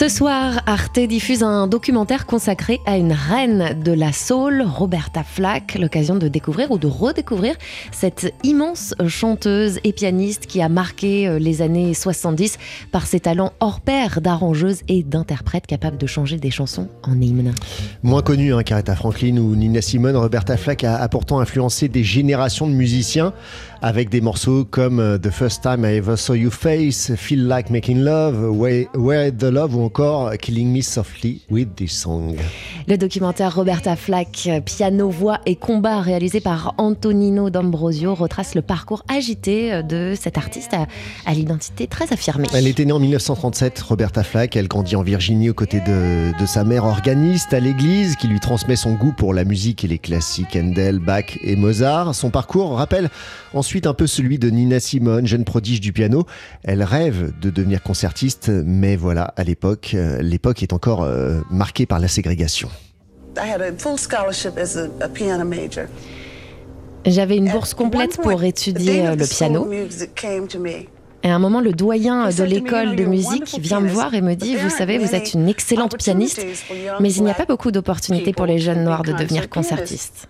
Ce soir, Arte diffuse un documentaire consacré à une reine de la soul, Roberta Flack, l'occasion de découvrir ou de redécouvrir cette immense chanteuse et pianiste qui a marqué euh, les années 70 par ses talents hors pair d'arrangeuse et d'interprète capable de changer des chansons en hymne. Moins connue hein, Franklin ou Nina Simone, Roberta Flack a, a pourtant influencé des générations de musiciens avec des morceaux comme euh, The First Time I Ever Saw You Face, Feel Like Making Love, Where, Where the Love ou encore Killing Me Softly with This Song. Le documentaire Roberta Flack, piano, voix et combat réalisé par Antonino D'Ambrosio retrace le parcours agité euh, de cette artiste à, à l'identité très affirmée. Elle était née en 1937, Roberta Flack. Elle grandit en Virginie aux côtés de, de sa mère organiste à l'église qui lui transmet son goût pour la musique et les classiques Handel, Bach et Mozart. Son parcours rappelle ensuite un peu celui de Nina Simone, jeune prodige du piano. Elle rêve de devenir concertiste, mais voilà, à l'époque, euh, l'époque est encore euh, marquée par la ségrégation. I had a full scholarship as a, a piano major. J'avais une bourse complète pour étudier euh, le piano. Et à un moment, le doyen de l'école de musique vient me voir et me dit, vous savez, vous êtes une excellente pianiste, mais il n'y a pas beaucoup d'opportunités pour les jeunes noirs de devenir concertistes.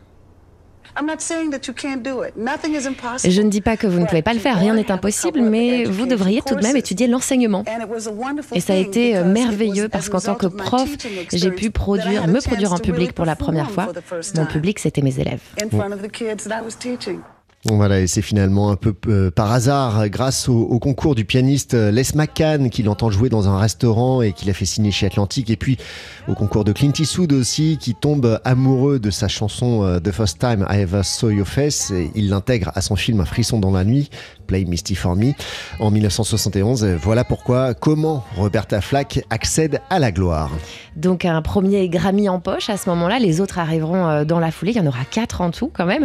Je ne dis pas que vous ne pouvez pas le faire, rien n'est impossible, mais vous devriez tout de même étudier l'enseignement. Et ça a été euh, merveilleux parce qu'en tant que prof, j'ai pu produire, me produire en public pour la première fois. Mon public, c'était mes élèves. Voilà, et c'est finalement un peu euh, par hasard, grâce au, au, concours du pianiste euh, Les McCann, qui l'entend jouer dans un restaurant et qui l'a fait signer chez Atlantic, et puis au concours de Clint Eastwood aussi, qui tombe amoureux de sa chanson euh, The First Time I Ever Saw Your Face, et il l'intègre à son film Un frisson dans la nuit, Play Misty for Me, en 1971. Voilà pourquoi, comment Roberta Flack accède à la gloire. Donc un premier Grammy en poche à ce moment-là, les autres arriveront dans la foulée, il y en aura quatre en tout quand même.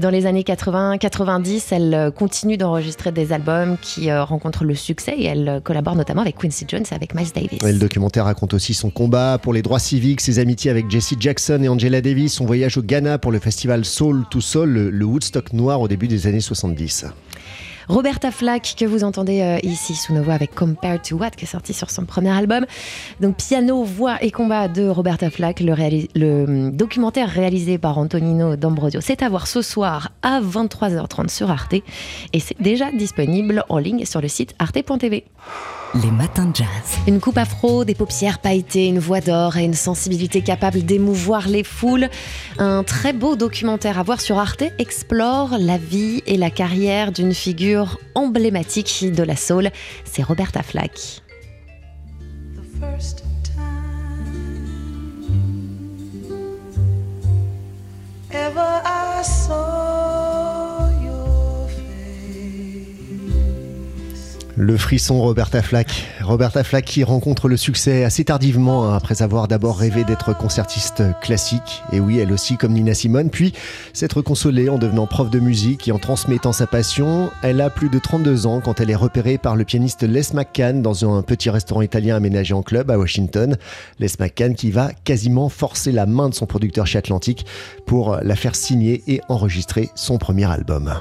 Dans les années 80, 90, elle continue d'enregistrer des albums qui rencontrent le succès et elle collabore notamment avec Quincy Jones et avec Miles Davis. Et le documentaire raconte aussi son combat pour les droits civiques, ses amitiés avec Jesse Jackson et Angela Davis, son voyage au Ghana pour le festival Soul to Soul, le Woodstock noir au début des années 70. Roberta Flack que vous entendez euh, ici sous nos voix avec Compared to What qui est sorti sur son premier album. Donc piano, voix et combat de Roberta Flack, le, le documentaire réalisé par Antonino D'Ambrosio. C'est à voir ce soir à 23h30 sur Arte et c'est déjà disponible en ligne sur le site arte.tv. Les matins de jazz. Une coupe afro, des paupières pailletées, une voix d'or et une sensibilité capable d'émouvoir les foules. Un très beau documentaire à voir sur Arte explore la vie et la carrière d'une figure emblématique de la soul. C'est Roberta Flack. Le frisson Roberta Flack. Roberta Flack qui rencontre le succès assez tardivement hein, après avoir d'abord rêvé d'être concertiste classique. Et oui, elle aussi comme Nina Simone. Puis s'être consolée en devenant prof de musique et en transmettant sa passion. Elle a plus de 32 ans quand elle est repérée par le pianiste Les McCann dans un petit restaurant italien aménagé en club à Washington. Les McCann qui va quasiment forcer la main de son producteur chez Atlantic pour la faire signer et enregistrer son premier album.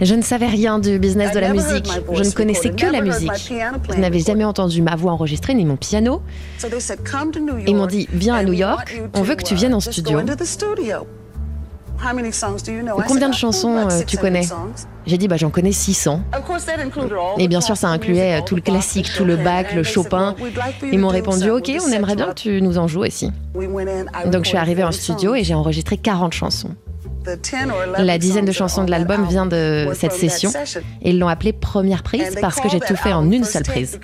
Je ne savais rien du business de la musique. Je ne connaissais que la musique. Je n'avais jamais entendu ma voix enregistrée ni mon piano. Ils m'ont dit Viens à New York, on veut que tu viennes en studio. Combien de chansons euh, tu connais J'ai dit bah j'en connais 600. Et bien sûr ça incluait tout le classique, tout le Bach, le Chopin. Ils m'ont répondu ok on aimerait bien que tu nous en joues ici. Donc je suis arrivée en studio et j'ai enregistré 40 chansons. La dizaine de chansons de l'album vient de cette session et ils l'ont appelée première prise parce que j'ai tout fait en une seule prise.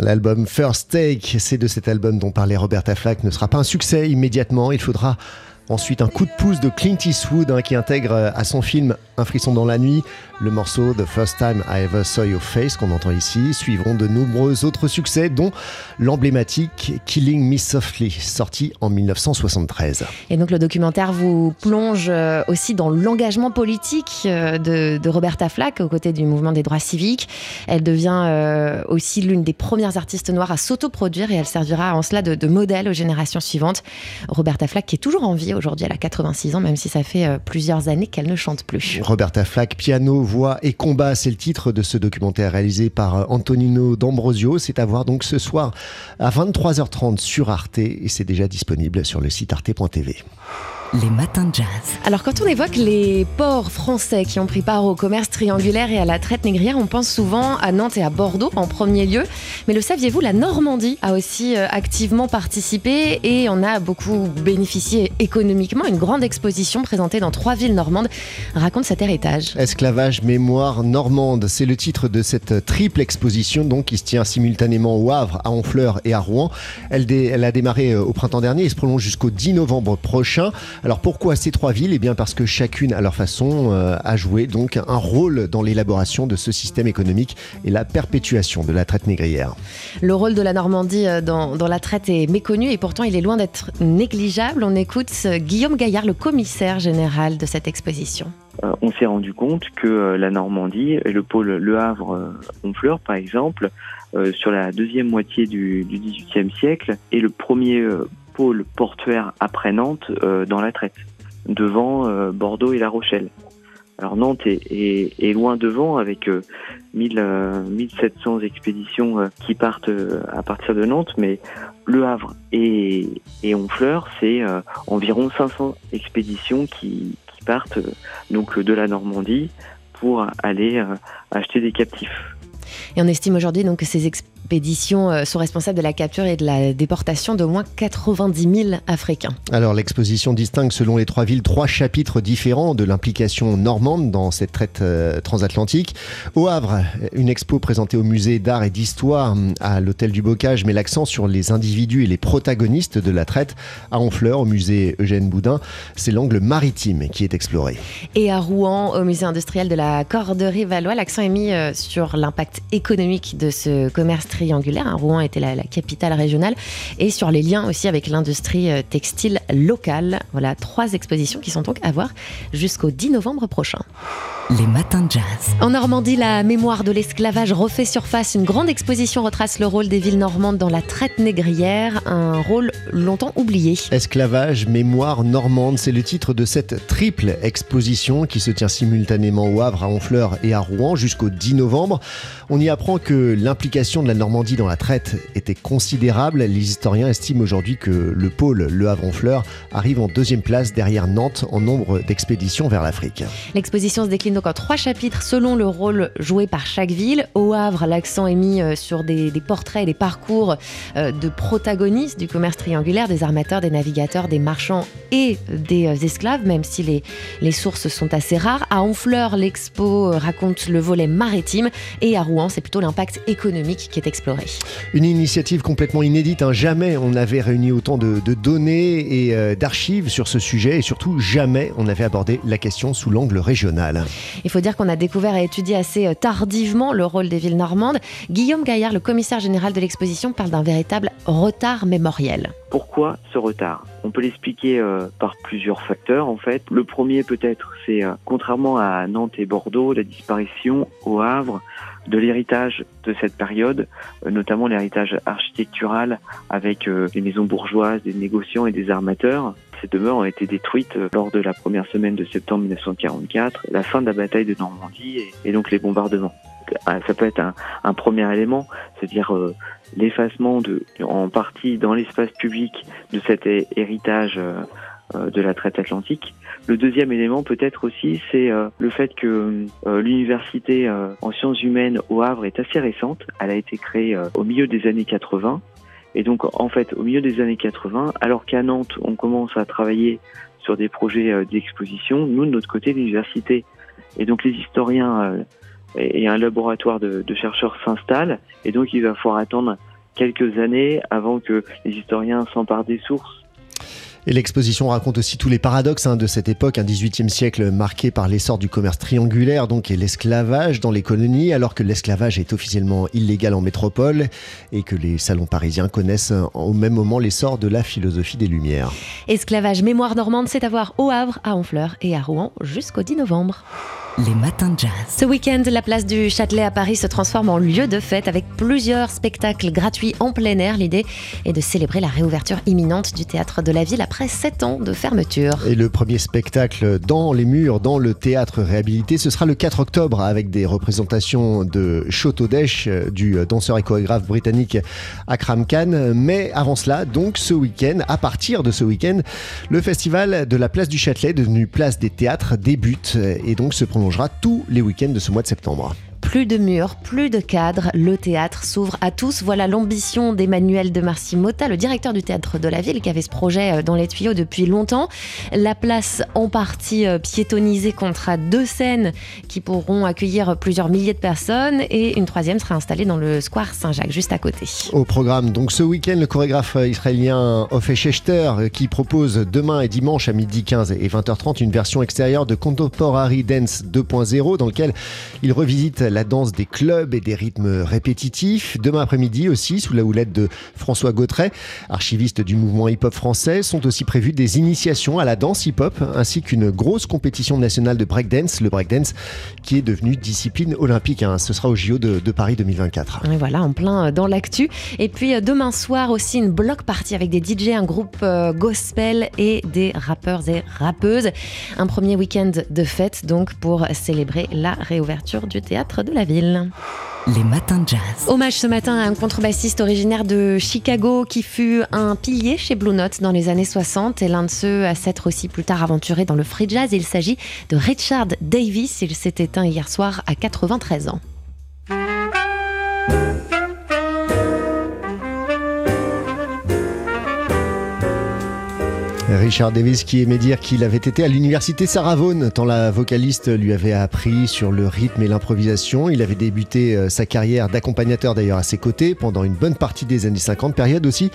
L'album First Take, c'est de cet album dont parlait Roberta Flack, ne sera pas un succès immédiatement. Il faudra Ensuite, un coup de pouce de Clint Eastwood hein, qui intègre euh, à son film Un frisson dans la nuit le morceau The First Time I Ever Saw Your Face qu'on entend ici. Suivront de nombreux autres succès, dont l'emblématique Killing Me Softly, sorti en 1973. Et donc le documentaire vous plonge euh, aussi dans l'engagement politique euh, de, Roberta Flack aux côtés du mouvement des droits civiques. Elle devient aussi l'une des premières artistes noires à s'autoproduire et elle servira en cela de, de modèle aux générations suivantes. Roberta Flack qui est toujours en vie Aujourd'hui, elle a 86 ans, même si ça fait euh, plusieurs années qu'elle ne chante plus. Roberta Flack, piano, voix et combat, c'est le titre de ce documentaire réalisé par euh, Antonino D'Ambrosio. C'est à voir donc ce soir à 23h30 sur Arte et c'est déjà disponible sur le site arte.tv. Les matins de jazz. Alors quand on évoque les ports français qui ont pris part au commerce triangulaire et à la traite négrière, on pense souvent à Nantes et à Bordeaux en premier lieu. Mais le saviez-vous, la Normandie a aussi euh, activement participé et on a beaucoup bénéficié économiquement. Une grande exposition présentée dans trois villes normandes raconte cet héritage. Esclavage, mémoire normande, c'est le titre de cette triple exposition donc qui se tient simultanément au Havre, à Honfleur et à Rouen. Elle, elle a démarré euh, au printemps dernier et se prolonge jusqu'au 10 novembre prochain. Alors pourquoi ces trois villes? Eh bien parce que chacune à leur façon euh, a joué donc un rôle dans l'élaboration de ce système économique et la perpétuation de la traite négrière. Le rôle de la Normandie euh, dans, la traite est méconnu et pourtant il est loin d'être négligeable. On écoute euh, Guillaume Gaillard, le commissaire général de cette exposition. on s'est rendu compte que la Normandie et le pôle Le Havre-Honfleur, par exemple, sur la deuxième moitié du XVIIIe siècle, est le premier pôle portuaire après Nantes euh, dans la traite, devant euh, Bordeaux et La Rochelle. Alors Nantes est, loin devant avec 1000, euh, 1700 expéditions qui partent à partir de Nantes, mais Le Havre et, et Honfleur, c'est environ 500 expéditions qui, qui partent donc de la Normandie pour aller acheter des captifs. Et on estime aujourd'hui donc que ces expéditions euh, sont responsables de la capture et de la déportation d'au moins 90 000 Africains. Alors l'exposition distingue selon les trois villes trois chapitres différents de l'implication normande dans cette traite euh, transatlantique. Au Havre, une expo présentée au musée d'art et d'histoire à l'hôtel du Bocage met l'accent sur les individus et les protagonistes de la traite. À Honfleur, au musée Eugène Boudin, c'est l'angle maritime qui est exploré. Et à Rouen, au musée industriel de la Corderie Valois, l'accent est mis euh, sur l'impact économique de ce commerce triangulaire. Hein. Rouen était la, capitale régionale et sur les liens aussi avec l'industrie euh, textile locale. Voilà, trois expositions qui sont donc à voir jusqu'au 10 novembre prochain. Les matins de jazz. En Normandie, la mémoire de l'esclavage refait surface. Une grande exposition retrace le rôle des villes normandes dans la traite négrière, un rôle longtemps oublié. Esclavage, mémoire normande, c'est le titre de cette triple exposition qui se tient simultanément au Havre, à Honfleur et à Rouen jusqu'au 10 novembre. On y apprend que l'implication de la Normandie dans la traite était considérable. Les historiens estiment aujourd'hui que le pôle Le Havre-Honfleur arrive en deuxième place derrière Nantes en nombre d'expéditions vers l'Afrique. L'exposition se décline donc trois chapitres selon le rôle joué par chaque ville. Au Havre, l'accent est mis euh, sur des, portraits et des parcours euh, de protagonistes du commerce triangulaire, des armateurs, des navigateurs, des marchands et des euh, esclaves, même si les, les sources sont assez rares. À Honfleur, l'expo raconte le volet maritime et à Rouen, c'est plutôt l'impact économique qui est exploré. Une initiative complètement inédite. Hein. Jamais on n'avait réuni autant de, données et d'archives sur ce sujet et surtout jamais on n'avait abordé la question sous l'angle régional. Il faut dire qu'on a découvert et étudié assez euh, tardivement le rôle des villes normandes. Guillaume Gaillard, le commissaire général de l'exposition, parle d'un véritable retard mémoriel. Pourquoi ce retard? On peut l'expliquer euh, par plusieurs facteurs en fait. Le premier peut-être c'est euh, contrairement à Nantes et Bordeaux, la disparition au Havre de l'héritage de cette période, notamment l'héritage architectural avec les maisons bourgeoises, des négociants et des armateurs ces demeures ont été détruites euh, lors de la première semaine de septembre 1944, la fin de la bataille de Normandie et, donc les bombardements. Ça peut être un, premier élément, c'est-à-dire euh, l'effacement en partie dans l'espace public de cet héritage euh, de la traite atlantique. Le deuxième élément peut-être aussi, c'est le fait que l'université en sciences humaines au Havre est assez récente. Elle a été créée au milieu des années 80 et donc, en fait, au milieu des années 80, alors qu'à Nantes, on commence à travailler sur des projets euh, d'exposition, nous, de notre côté, l'université et donc les historiens euh, et un laboratoire de, de chercheurs s'installent. Et donc, il va falloir attendre quelques années avant que les historiens s'emparent des sources Et l'exposition raconte aussi tous les paradoxes hein, de cette époque, un 18e siècle marqué par l'essor du commerce triangulaire donc et l'esclavage dans les colonies, alors que l'esclavage est officiellement illégal en métropole et que les salons parisiens connaissent au même moment l'essor de la philosophie des Lumières. Esclavage mémoire normande, c'est à voir au Havre, à Honfleur et à Rouen jusqu'au 10 novembre. Les matins de jazz. Ce week-end, la place du Châtelet à Paris se transforme en lieu de fête avec plusieurs spectacles gratuits en plein air. L'idée est de célébrer la réouverture imminente du théâtre de la ville après sept ans de fermeture. Et le premier spectacle dans les murs, dans le théâtre réhabilité, ce sera le 4 octobre avec des représentations de Chotodesh, du danseur et chorégraphe britannique Akram Khan. Mais avant cela, donc ce week-end, à partir de ce week-end, le festival de la place du Châtelet, devenu place des théâtres, débute et donc se tous les week-ends de ce mois de septembre. Plus de murs, plus de cadres, le théâtre s'ouvre à tous. Voilà l'ambition d'Emmanuel de Marcy Mota, le directeur du théâtre de la ville, qui avait ce projet euh, dans les tuyaux depuis longtemps. La place en partie euh, piétonnisée comptera deux scènes qui pourront accueillir plusieurs milliers de personnes et une troisième sera installée dans le square Saint-Jacques, juste à côté. Au programme, donc ce week-end, le chorégraphe israélien Ophé Schechter euh, qui propose demain et dimanche à midi 15 et 20h30 une version extérieure de Contemporary Dance 2.0 dans lequel il revisite la danse des clubs et des rythmes répétitifs. Demain après-midi aussi, sous la houlette de François Gautret, archiviste du mouvement hip-hop français, sont aussi prévues des initiations à la danse hip-hop ainsi qu'une grosse compétition nationale de breakdance, le breakdance qui est devenu discipline olympique. Hein. Ce sera au JO de, Paris 2024. Et voilà, en plein dans l'actu. Et puis euh, demain soir aussi une block party avec des DJ, un groupe euh, gospel et des rappeurs et rappeuses. Un premier week-end de fête donc pour célébrer la réouverture du théâtre de la ville. Les matins de jazz. Hommage ce matin à un contrebassiste originaire de Chicago qui fut un pilier chez Blue Note dans les années 60 et l'un de ceux à s'être aussi plus tard aventuré dans le free jazz. Il s'agit de Richard Davis. Il s'est éteint hier soir à 93 ans. Richard Davis qui aimait dire qu'il avait été à l'université Vaughan, tant la vocaliste lui avait appris sur le rythme et l'improvisation. Il avait débuté euh, sa carrière d'accompagnateur d'ailleurs à ses côtés pendant une bonne partie des années 50, période aussi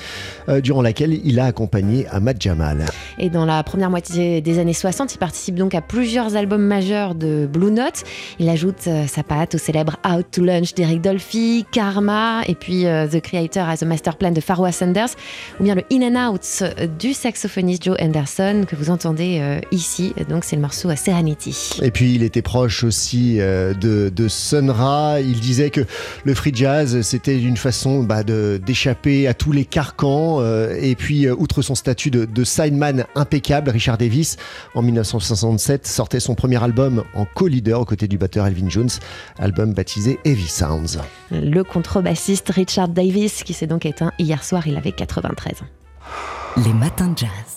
euh, durant laquelle il a accompagné Ahmad Jamal. Et dans la première moitié des années 60, il participe donc à plusieurs albums majeurs de Blue Note. Il ajoute euh, sa patte au célèbre Out to Lunch d'Eric Dolphy, Karma, et puis The Creator as a Master Plan de Pharoah Sanders, ou bien le In and Out du saxophoniste Joe Anderson que vous entendez euh, ici. Donc c'est le morceau à Serenity. Et puis il était proche aussi euh, de, de Sun Ra. Il disait que le free jazz c'était une façon bah, d'échapper à tous les carcans. Euh, et puis outre son statut de, de sideman impeccable, Richard Davis en 1967 sortait son premier album en co-leader aux côtés du batteur Elvin Jones, album baptisé Heavy Sounds. Le contrebassiste Richard Davis qui s'est donc éteint hier soir, il avait 93 ans. Les matins de jazz.